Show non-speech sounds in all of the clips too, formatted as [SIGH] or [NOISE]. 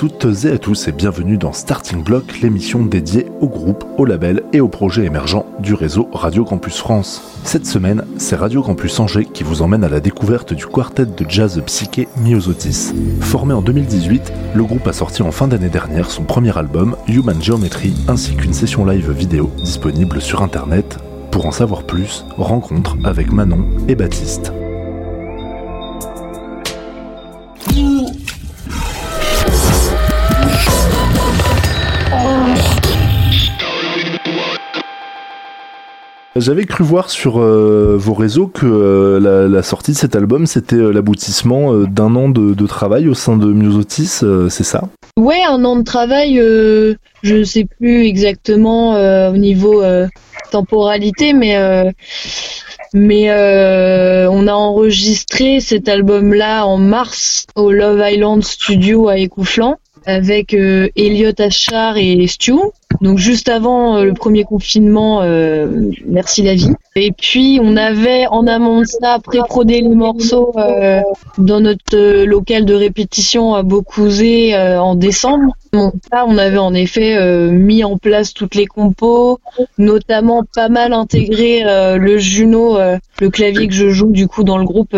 Toutes et à tous et bienvenue dans Starting Block, l'émission dédiée au groupe, au label et aux projets émergents du réseau Radio Campus France. Cette semaine, c'est Radio Campus Angers qui vous emmène à la découverte du quartet de jazz psyché Myosotis. Formé en 2018, le groupe a sorti en fin d'année dernière son premier album, Human Geometry, ainsi qu'une session live vidéo disponible sur internet. Pour en savoir plus, rencontre avec Manon et Baptiste. J'avais cru voir sur euh, vos réseaux que euh, la, sortie de cet album, c'était euh, l'aboutissement d'un an de, travail au sein de Musotis, c'est ça? Ouais, un an de travail, je ne sais plus exactement au niveau temporalité, mais mais on a enregistré cet album-là en mars au Love Island Studio à Écouflant avec Elliot Achard et Stu. Donc juste avant euh, le premier confinement, euh, merci la vie. Et puis on avait en amont de ça pré-prodé les morceaux euh, dans notre local de répétition à Beaucouzé en décembre. Là on avait en effet mis en place toutes les compos, notamment pas mal intégré le Juno, le clavier que je joue du coup dans le groupe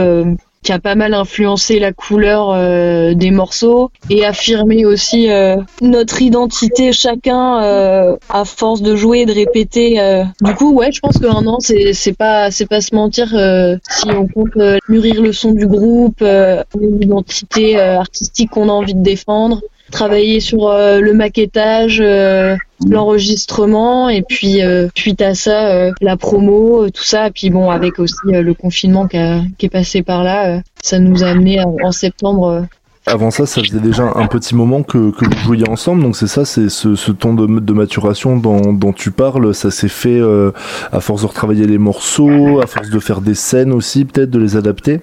qui a pas mal influencé la couleur euh, des morceaux et affirmé aussi euh, notre identité chacun euh, à force de jouer et de répéter. Du coup, ouais, je pense qu'un an, c'est c'est pas c'est pas se mentir si on compte mûrir le son du groupe, l'identité artistique qu'on a envie de défendre travailler sur euh, le maquettage, euh, l'enregistrement et puis euh, suite à ça la promo, tout ça. Et puis bon, avec aussi le confinement qui, est passé par là, ça nous a amené en septembre avant ça, ça faisait déjà un petit moment que, que vous jouiez ensemble, donc c'est ça, c'est ce, ce temps de, de maturation dont, dont, tu parles, ça s'est fait à force de retravailler les morceaux, à force de faire des scènes aussi, peut-être de les adapter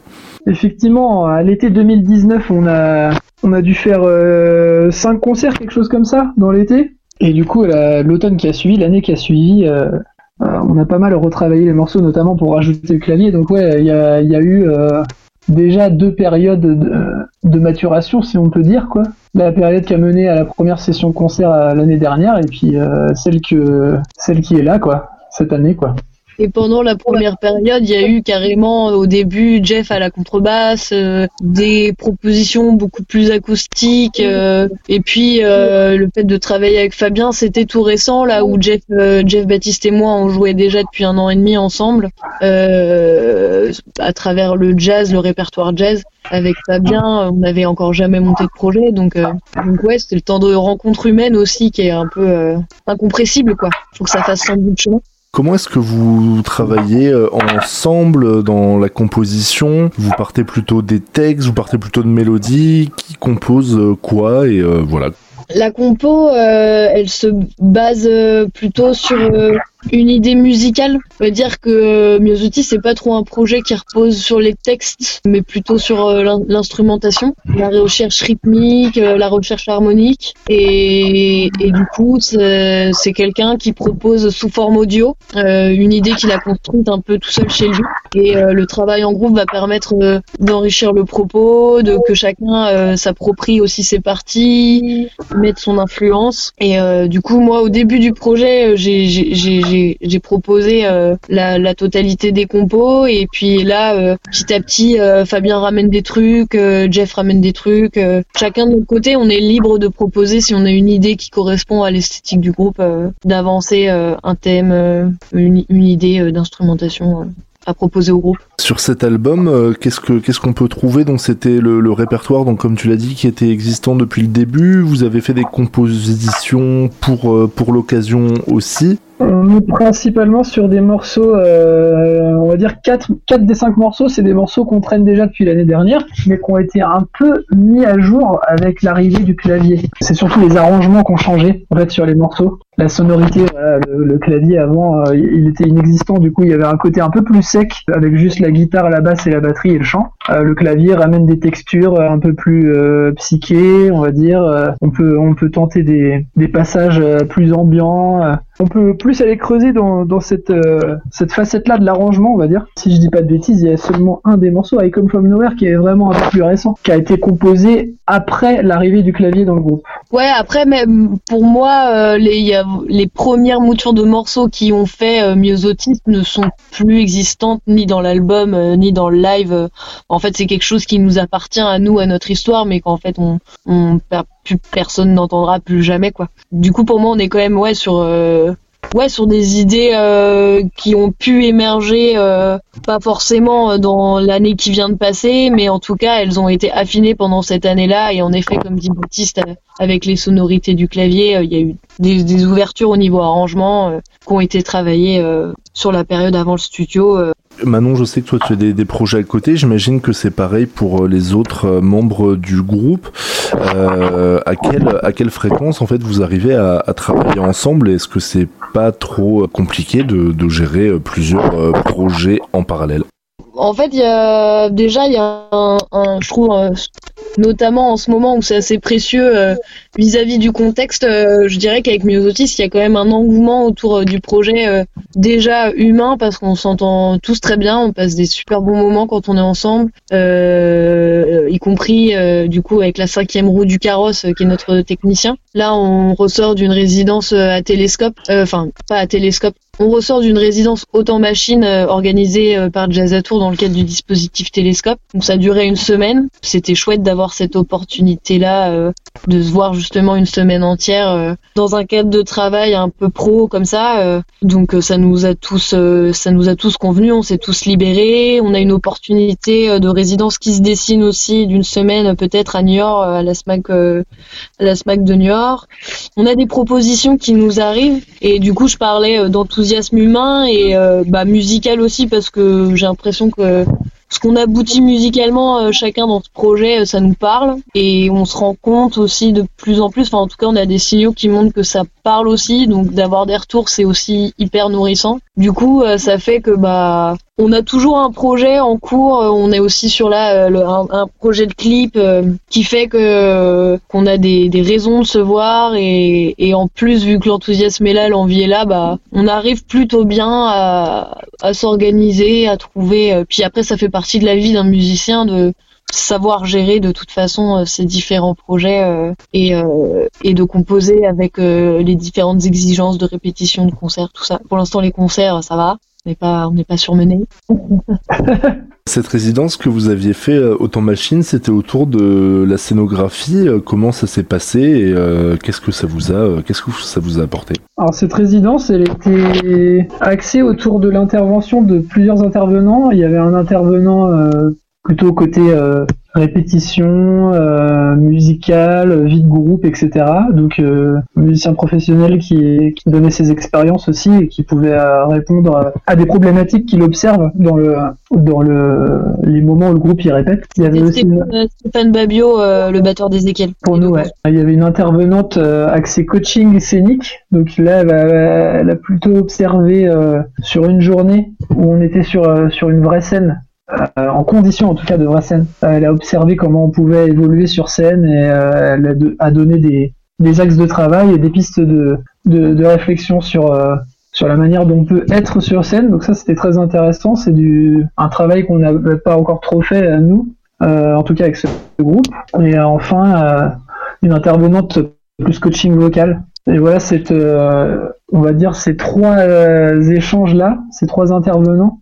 Effectivement, à l'été 2019, on a, on a dû faire euh, 5 concerts, quelque chose comme ça, dans l'été. Et du coup, l'automne qui a suivi, l'année qui a suivi, euh, euh, on a pas mal retravaillé les morceaux, notamment pour rajouter le clavier. Donc ouais, il y a, y a, eu euh, déjà deux périodes de, maturation, si on peut dire, quoi. La période qui a mené à la première session concert l'année dernière, et puis celle que celle qui est là, quoi, cette année, quoi. Et pendant la première période, il y a eu carrément au début Jeff à la contrebasse, euh, des propositions beaucoup plus acoustiques. Euh, et puis euh, le fait de travailler avec Fabien, c'était tout récent là où Jeff, Jeff Baptiste et moi on jouait déjà depuis un an et demi ensemble à travers le jazz, le répertoire jazz. Avec Fabien, on n'avait encore jamais monté de projet, donc, donc ouais, c'était le temps de rencontre humaine aussi qui est un peu incompressible quoi. Faut que ça fasse sans bout de chemin. Comment est-ce que vous travaillez euh, ensemble dans la composition? Vous partez plutôt des textes, vous partez plutôt de mélodies Qui compose euh, quoi? Et euh, voilà. La compo, elle se base plutôt sur une idée musicale. On va dire que euh, Myosotis c'est pas trop un projet qui repose sur les textes, mais plutôt sur euh, l'instrumentation, la recherche rythmique, euh, la recherche harmonique. Et, et du coup, c'est quelqu'un qui propose sous forme audio une idée qu'il a construite un peu tout seul chez lui. Et le travail en groupe va permettre d'enrichir le propos, de que chacun s'approprie aussi ses parties, mettre son influence. Et du coup, moi, au début du projet, j'ai j'ai proposé euh, la, totalité des compos et puis là euh, petit à petit euh, Fabien ramène des trucs, Jeff ramène des trucs. chacun de notre côté, on est libre de proposer si on a une idée qui correspond à l'esthétique du groupe, d'avancer un thème, une, idée d'instrumentation à proposer au groupe. Sur cet album, qu'est-ce que qu'est-ce qu'on peut trouver Donc c'était le, répertoire, donc comme tu l'as dit, qui était existant depuis le début? Vous avez fait des compositions pour pour l'occasion aussi? On est principalement sur des morceaux, euh, on va dire 4, 4 des 5 morceaux, c'est des morceaux qu'on traîne déjà depuis l'année dernière, mais qui ont été un peu mis à jour avec l'arrivée du clavier. C'est surtout les arrangements qui ont changé en fait sur les morceaux. La sonorité, le, clavier avant, euh, il était inexistant, du coup il y avait un côté un peu plus sec avec juste la guitare, la basse et la batterie et le chant. Euh, le clavier ramène des textures un peu plus psychées, on va dire. on peut on peut tenter des, des passages plus ambiants On peut plus aller creuser dans, euh, cette facette-là de l'arrangement, on va dire. Si je dis pas de bêtises, il y a seulement un des morceaux, I Come From Nowhere, qui est vraiment un peu plus récent, qui a été composé après l'arrivée du clavier dans le groupe. Ouais, après, même pour moi, euh, les, premières moutures de morceaux qui ont fait euh, Myosotis ne sont plus existantes ni dans l'album ni dans le live. En fait, c'est quelque chose qui nous appartient à nous, à notre histoire, mais qu'en fait, personne n'entendra plus jamais, quoi. Du coup, pour moi, on est quand même ouais sur ouais sur des idées euh, qui ont pu émerger euh, pas forcément dans l'année qui vient de passer mais en tout cas elles ont été affinées pendant cette année-là et en effet comme dit Baptiste avec les sonorités du clavier il y a eu des, ouvertures au niveau arrangement qui ont été travaillées sur la période avant le studio Manon, je sais que toi tu as des, projets à côté. J'imagine que c'est pareil pour les autres membres du groupe. Euh, à quelle fréquence en fait vous arrivez à, à travailler ensemble? Est-ce que c'est pas trop compliqué de, gérer plusieurs euh, projets en parallèle en fait, il y a déjà il y a un, je trouve un, notamment en ce moment où c'est assez précieux euh, vis-à-vis du contexte, euh, je dirais qu'avec Myosotis, il y a quand même un engouement autour euh, du projet déjà humain parce qu'on s'entend tous très bien, on passe des super bons moments quand on est ensemble, y compris du coup avec la cinquième roue du carrosse qui est notre technicien. Là, on ressort d'une résidence à télescope, enfin pas à télescope, on ressort d'une résidence autant machine euh, organisée euh, par Jazzatour dans le cadre du dispositif Télescope. Donc ça duré une semaine. C'était chouette d'avoir cette opportunité-là euh, de se voir justement une semaine entière dans un cadre de travail un peu pro comme ça. donc ça nous a tous, ça nous a tous convenu. On s'est tous libérés. On a une opportunité de résidence qui se dessine aussi d'une semaine peut-être à New York, à la SMAC, à la SMAC de New York. On a des propositions qui nous arrivent et du coup je parlais d'enthousiasme humain et euh, bah, musical aussi parce que j'ai l'impression que ce qu'on aboutit musicalement euh, chacun dans ce projet, euh, ça nous parle et on se rend compte aussi de plus en plus, enfin en tout cas on a des signaux qui montrent que ça parle aussi, donc d'avoir des retours c'est aussi hyper nourrissant. Du coup ça fait que bah on a toujours un projet en cours, on est aussi sur là un, projet de clip qui fait que qu'on a des, raisons de se voir et, et en plus vu que l'enthousiasme est là, l'envie est là, bah on arrive plutôt bien à, s'organiser, à trouver. puis après ça fait partie de la vie d'un musicien de savoir gérer de toute façon euh, ces différents projets euh, et, euh, et de composer avec les différentes exigences de répétition, de concert, tout ça. Pour l'instant, les concerts, ça va. On n'est pas, on n'est pas surmené. [LAUGHS] Cette résidence que vous aviez fait Autant Machine, c'était autour de la scénographie. Comment ça s'est passé et qu'est-ce que ça vous a, qu'est-ce que ça vous a apporté? Alors cette résidence, elle était axée autour de l'intervention de plusieurs intervenants. Il y avait un intervenant plutôt côté euh, répétition euh, musicale, vie de groupe, etc. Donc euh, musicien professionnel qui, qui donnait ses expériences aussi et qui pouvait euh, répondre à, des problématiques qu'il observe dans le dans le les moments où le groupe y répète. Il y avait aussi Stéphane Babio, le batteur d'Ezekiel. Pour nous, ouais. Il y avait une intervenante axée coaching scénique. Donc là, elle a, elle a plutôt observé sur une journée où on était sur sur une vraie scène euh, en condition en tout cas de vraie scène. Euh, elle a observé comment on pouvait évoluer sur scène et euh, elle a, donné des, axes de travail et des pistes de, réflexion sur sur la manière dont on peut être sur scène. Donc ça c'était très intéressant. C'est un travail qu'on n'a pas encore trop fait à nous, en tout cas avec ce groupe. Et enfin une intervenante plus coaching vocal. Et voilà, cette, on va dire ces trois échanges là, ces trois intervenants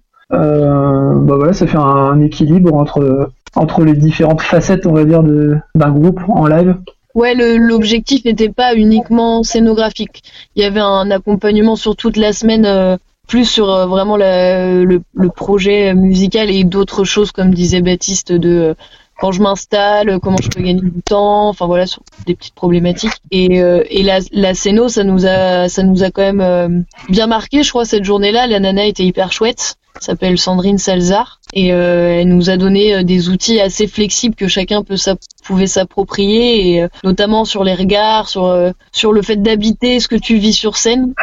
bah voilà, ça fait un, équilibre entre, entre les différentes facettes, on va dire, d'un groupe en live. Ouais, l'objectif n'était pas uniquement scénographique. Il y avait un accompagnement sur toute la semaine, euh, plus sur euh, vraiment le, le, projet musical et d'autres choses, comme disait Baptiste, de quand je m'installe, comment je peux gagner du temps, enfin voilà, sur des petites problématiques. Et, euh, et la, la scéno, ça nous a, ça nous a quand même euh, bien marqué, je crois, cette journée-là. La nana était hyper chouette s'appelle Sandrine Salzar et euh, elle nous a donné des outils assez flexibles que chacun peut pouvait s'approprier et notamment sur les regards sur sur le fait d'habiter ce que tu vis sur scène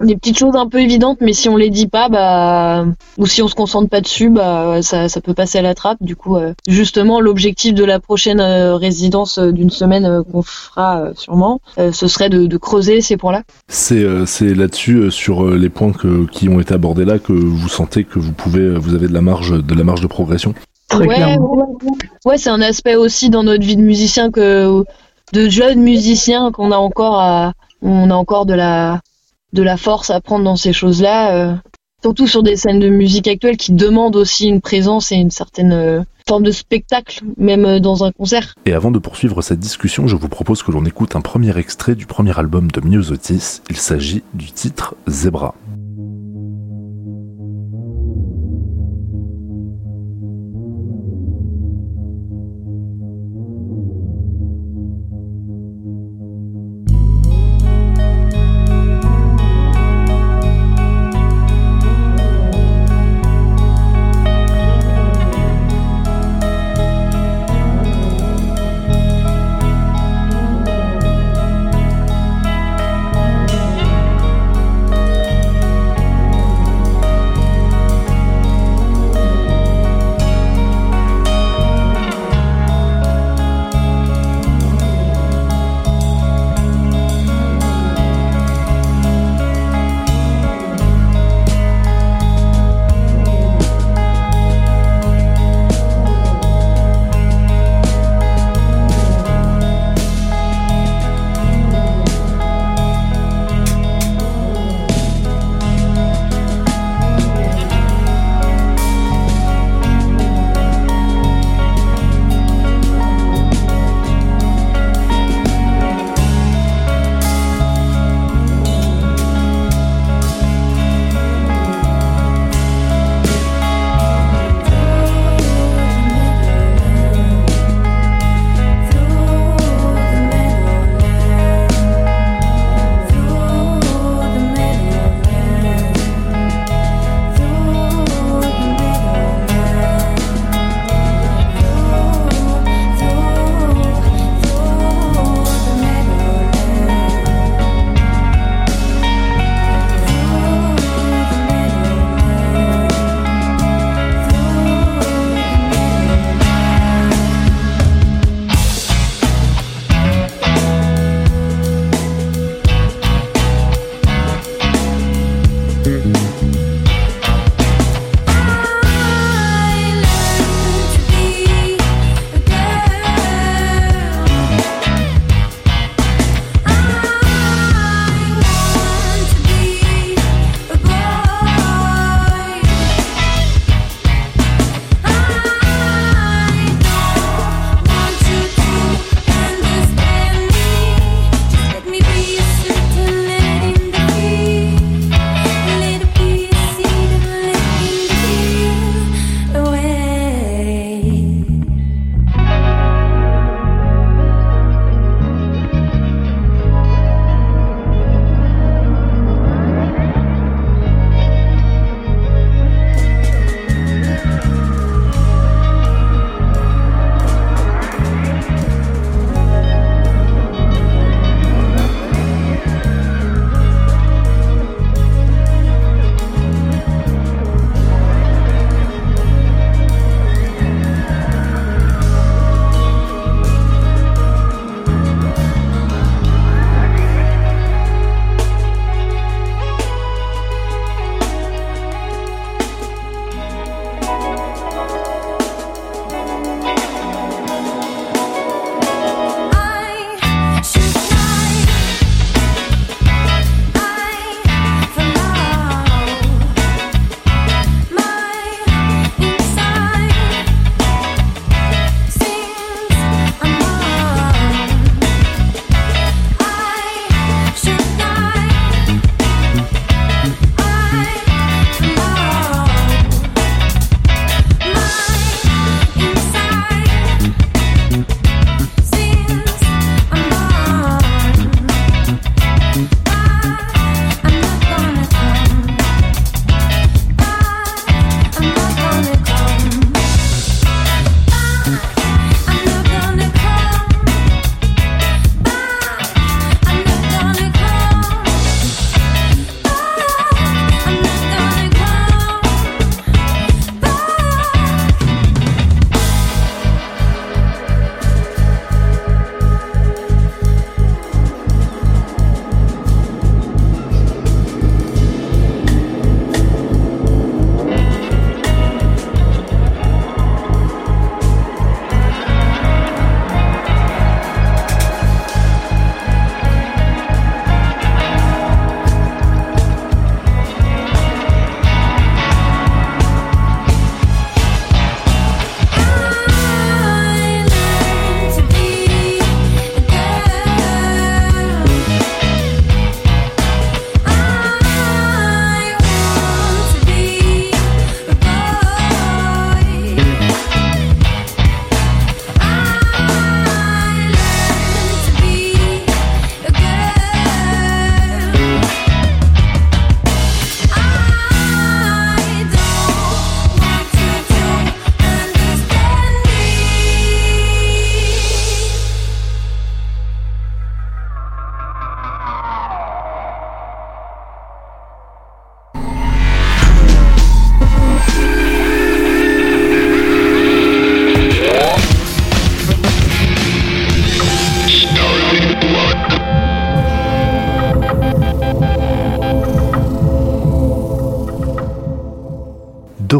des petites choses un peu évidentes, mais si on les dit pas, bah, ou si on se concentre pas dessus, bah, ça, ça peut passer à la trappe. Du coup, euh, justement, l'objectif de la prochaine euh, résidence euh, d'une semaine qu'on fera sûrement, ce serait de, de, creuser ces points-là. C'est c'est là-dessus sur les points que, qui ont été abordés là que vous sentez que vous pouvez, vous avez de la marge, de la marge de progression. Très ouais, ouais, ouais c'est un aspect aussi dans notre vie de musicien que de jeunes musiciens qu'on a encore à, on a encore de la de la force à prendre dans ces choses-là, euh, surtout sur des scènes de musique actuelles qui demandent aussi une présence et une certaine euh, forme de spectacle, même euh, dans un concert. Et avant de poursuivre cette discussion, je vous propose que l'on écoute un premier extrait du premier album de Myosotis. Il s'agit du titre Zebra.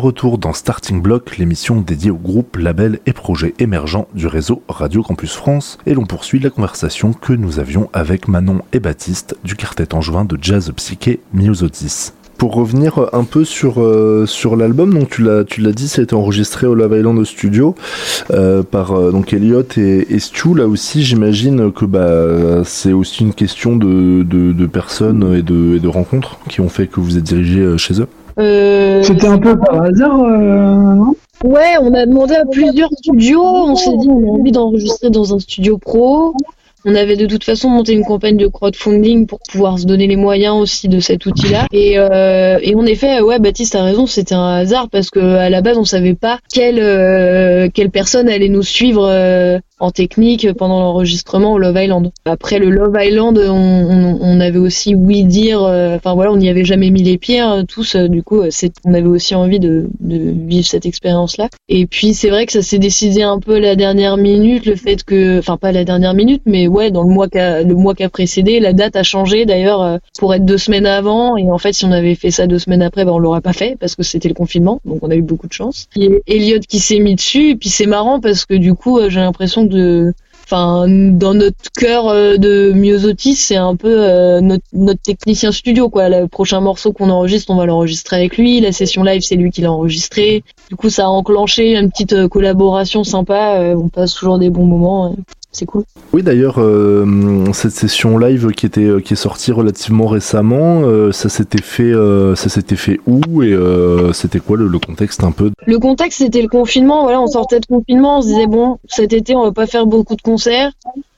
Retour dans Starting Block, l'émission dédiée au groupe, labels et projets émergents du réseau Radio Campus France, et l'on poursuit la conversation que nous avions avec Manon et Baptiste du quartet angevin de jazz psyché Myosotis pour revenir un peu sur euh, l'album, tu l'as dit, ça a été enregistré au Love Island Studio euh, par euh, donc Elliot et, et, Stu. Là aussi, j'imagine que bah c'est aussi une question de, de, personnes et de rencontres qui ont fait que vous êtes dirigé chez eux. C'était un peu par hasard, non? Ouais, on a demandé à plusieurs studios. On s'est dit on a envie d'enregistrer dans un studio pro. On avait de toute façon monté une campagne de crowdfunding pour pouvoir se donner les moyens aussi de cet outil-là. Et, euh, et en effet, ouais, Baptiste a raison, c'était un hasard parce que à la base, on savait pas quelle euh, quelle personne allait nous suivre euh, en technique pendant l'enregistrement au Love Island. Après le Love Island, on, avait aussi oui dire, euh, enfin voilà, on n'y avait jamais mis les pieds hein, tous. Euh, du coup, on avait aussi envie de, vivre cette expérience-là. Et puis c'est vrai que ça s'est décidé un peu la dernière minute, le fait que, enfin pas la dernière minute, mais ouais, dans le mois qui a, le mois qui a précédé, la date a changé d'ailleurs euh, pour être deux semaines avant. Et en fait, si on avait fait ça deux semaines après, ben on l'aurait pas fait parce que c'était le confinement, donc on a eu beaucoup de chance. Il y a Elliot qui s'est mis dessus, et puis c'est marrant parce que du coup, j'ai l'impression que dans notre cœur euh, de Myosotis c'est un peu euh, notre, technicien studio quoi. Le prochain morceau qu'on enregistre on va l'enregistrer avec lui. La session live c'est lui qui l'a enregistré. Du coup ça a enclenché une petite euh, collaboration sympa. On passe toujours des bons moments c'est cool. Oui, d'ailleurs, euh, cette session live qui était euh, qui est sortie relativement récemment, euh, ça s'était fait ça s'était fait où et c'était quoi le, contexte un peu Le contexte c'était le confinement. Voilà, on sortait de confinement, on se disait bon, cet été on va pas faire beaucoup de concerts,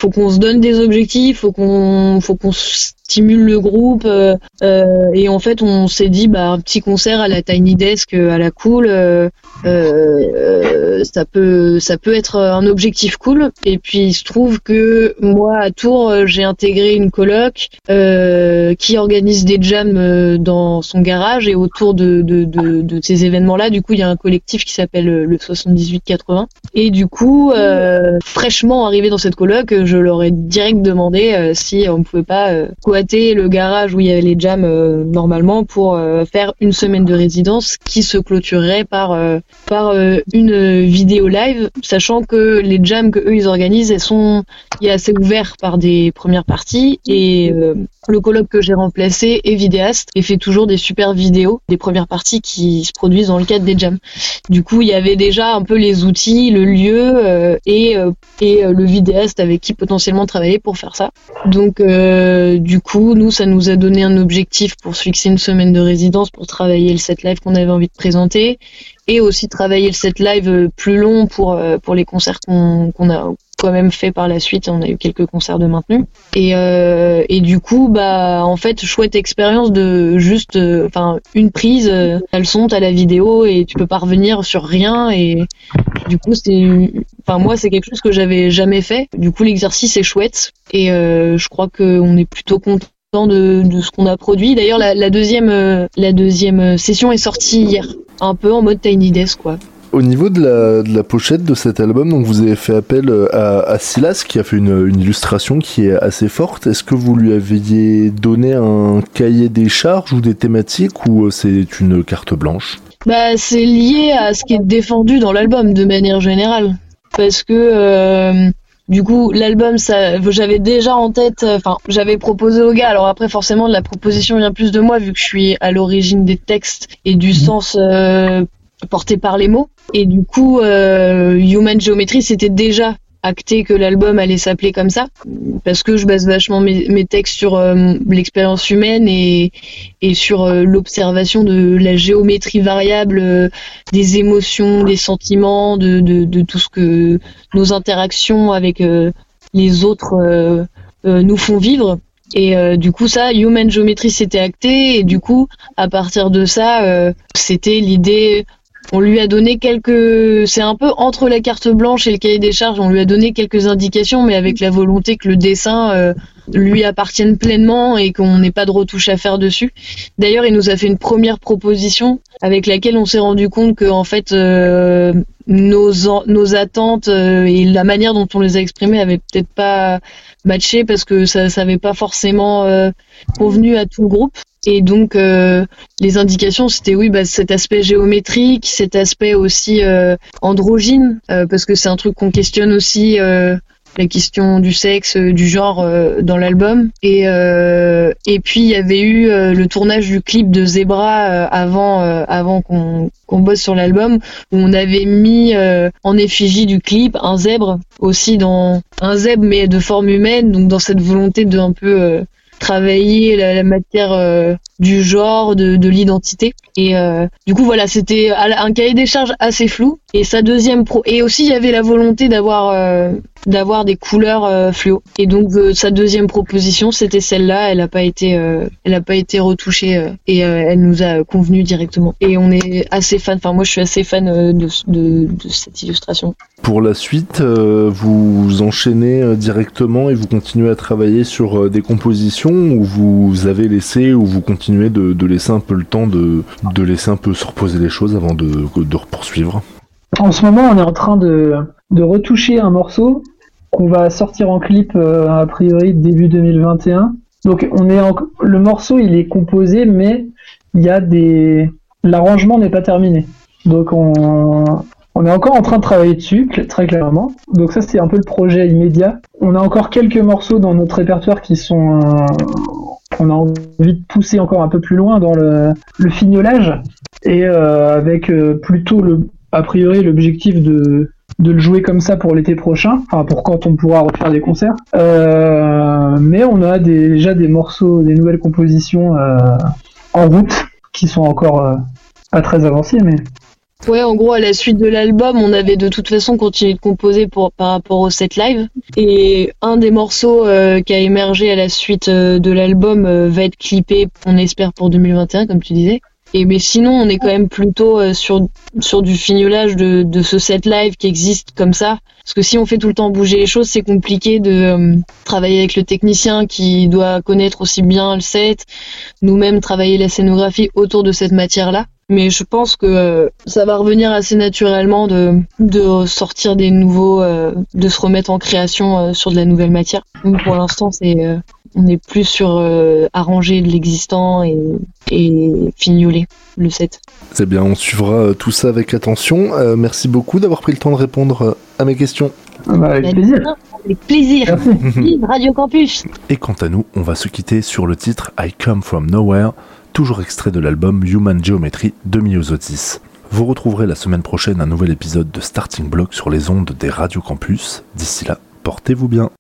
faut qu'on se donne des objectifs, faut qu'on faut qu'on stimule le groupe et en fait on s'est dit bah un petit concert à la Tiny Desk à la cool ça peut ça peut être un objectif cool. Et puis trouve que moi à Tours euh, j'ai intégré une coloc euh, qui organise des jams euh, dans son garage et autour de, de, de, de ces événements-là, du coup il y a un collectif qui s'appelle le 7880 et du coup euh, fraîchement arrivé dans cette coloc, leur ai direct demandé si on pouvait pas coater le garage où il y avait les jams normalement pour faire une semaine de résidence qui se clôturerait par par une vidéo live, sachant que les jams que eux ils organisent, elles sont assez ouvert par des premières parties et euh, le colloque que j'ai remplacé est vidéaste et fait toujours des super vidéos des premières parties qui se produisent dans le cadre des jams. Du coup, il y avait déjà un peu les outils, le lieu euh, et euh, et le vidéaste avec qui potentiellement travailler pour faire ça. Donc du coup, nous ça nous a donné un objectif pour se fixer une semaine de résidence pour travailler le set live qu'on avait envie de présenter et aussi travailler le set live plus long pour pour les concerts qu'on qu'on a même fait par la suite. On a eu quelques concerts de maintenu. Et, euh, et du coup, bah, en fait, chouette expérience de juste, euh, enfin, une prise, euh, t'as le son, t'as la vidéo et tu peux pas revenir sur rien. Et du coup, c'est, enfin, moi, c'est quelque chose que j'avais jamais fait. Du coup, l'exercice est chouette et euh, je crois qu'on est plutôt content de, de, ce qu'on a produit. D'ailleurs, la, la, deuxième, la deuxième session est sortie hier, un peu en mode Tiny Desk, quoi. Au niveau de la, de la, pochette de cet album, donc vous avez fait appel euh, à, à Silas qui a fait une, une, illustration qui est assez forte. Est-ce que vous lui aviez donné un cahier des charges ou des thématiques ou euh, c'est une carte blanche? Bah c'est lié à ce qui est défendu dans l'album de manière générale, parce que euh, du coup, l'album, ça, j'avais déjà en tête, enfin, j'avais proposé au gars. Alors après, forcément, la proposition vient plus de moi vu que je suis à l'origine des textes et du mmh. sens euh, porté par les mots. Et du coup, euh, Human Geometry, c'était déjà acté que l'album allait s'appeler comme ça, parce que je base vachement mes, textes sur euh, l'expérience humaine et, et sur euh, l'observation de la géométrie variable des émotions, des sentiments, de, de, de, tout ce que nos interactions avec les autres nous font vivre. Et du coup, ça, Human Geometry, c'était acté. Et du coup, à partir de ça, c'était l'idée on lui a donné quelques. C'est un peu entre la carte blanche et le cahier des charges. On lui a donné quelques indications, mais avec la volonté que le dessin euh, lui appartienne pleinement et qu'on n'ait pas de retouches à faire dessus. D'ailleurs, il nous a fait une première proposition avec laquelle on s'est rendu compte que en fait euh, nos attentes euh, et la manière dont on les a exprimées avaient peut-être pas matché parce que ça, ça pas forcément convenu à tout le groupe. Et donc les indications c'était oui bah, cet aspect géométrique, cet aspect aussi androgyne parce que c'est un truc qu'on questionne aussi la question du sexe, euh, du genre euh, dans l'album. Et, euh, et puis il y avait eu le tournage du clip de Zebra avant, avant qu'on qu'on bosse sur l'album, où on avait mis en effigie du clip un zèbre aussi dans un zèbre mais de forme humaine, donc dans cette volonté de un peu travailler la, matière euh, du genre, de, de l'identité. Et euh, du coup, voilà, c'était un cahier des charges assez flou. Et sa deuxième pro, et aussi il y avait la volonté d'avoir euh, d'avoir des couleurs fluo. Et donc sa deuxième proposition, c'était celle-là. Elle n'a pas été elle a pas été retouchée et elle nous a convenu directement. Et on est assez fan. Enfin, moi, je suis assez fan de, de, de cette illustration. Pour la suite, vous enchaînez directement et vous continuez à travailler sur des compositions ou vous avez laissé ou vous continuez de, laisser un peu le temps de, laisser un peu se reposer les choses avant de, de poursuivre En ce moment, on est en train de, retoucher un morceau qu'on va sortir en clip euh, a priori début 2021. Donc on est le morceau il est composé mais il y a des l'arrangement n'est pas terminé. Donc on, on est encore en train de travailler dessus, très clairement. Donc ça, c'est un peu le projet immédiat. On a encore quelques morceaux dans notre répertoire qui sont... Euh, on a envie de pousser encore un peu plus loin dans le, le fignolage. Et euh, avec euh, plutôt, le, a priori, l'objectif de, de le jouer comme ça pour l'été prochain, enfin pour quand on pourra refaire des concerts. mais on a déjà des morceaux, des nouvelles compositions en route qui sont encore pas très avancées, mais Ouais, en gros, à la suite de l'album, on avait de toute façon continué de composer pour, par rapport au set live. Et un des morceaux euh, qui a émergé à la suite euh, de l'album euh, va être clippé, on espère, pour 2021, comme tu disais. Et mais sinon, on est quand même plutôt sur sur du fignolage de, de ce set live qui existe comme ça. Parce que si on fait tout le temps bouger les choses, c'est compliqué de travailler avec le technicien qui doit connaître aussi bien le set, nous-mêmes travailler la scénographie autour de cette matière-là. Mais je pense que euh, ça va revenir assez naturellement de, de sortir des nouveaux, euh, de se remettre en création euh, sur de la nouvelle matière. Donc pour l'instant, c'est on est plus sur arranger de l'existant et, et fignoler le set. C'est bien, on suivra tout ça avec attention. merci beaucoup d'avoir pris le temps de répondre à mes questions. Ah bah, avec plaisir. Avec plaisir. Radio Campus. Et quant à nous, on va se quitter sur le titre I Come From Nowhere toujours extrait de l'album Human Geometry de Myosotis. Vous retrouverez la semaine prochaine un nouvel épisode de Starting Block sur les ondes des Radio Campus. D'ici là, portez-vous bien.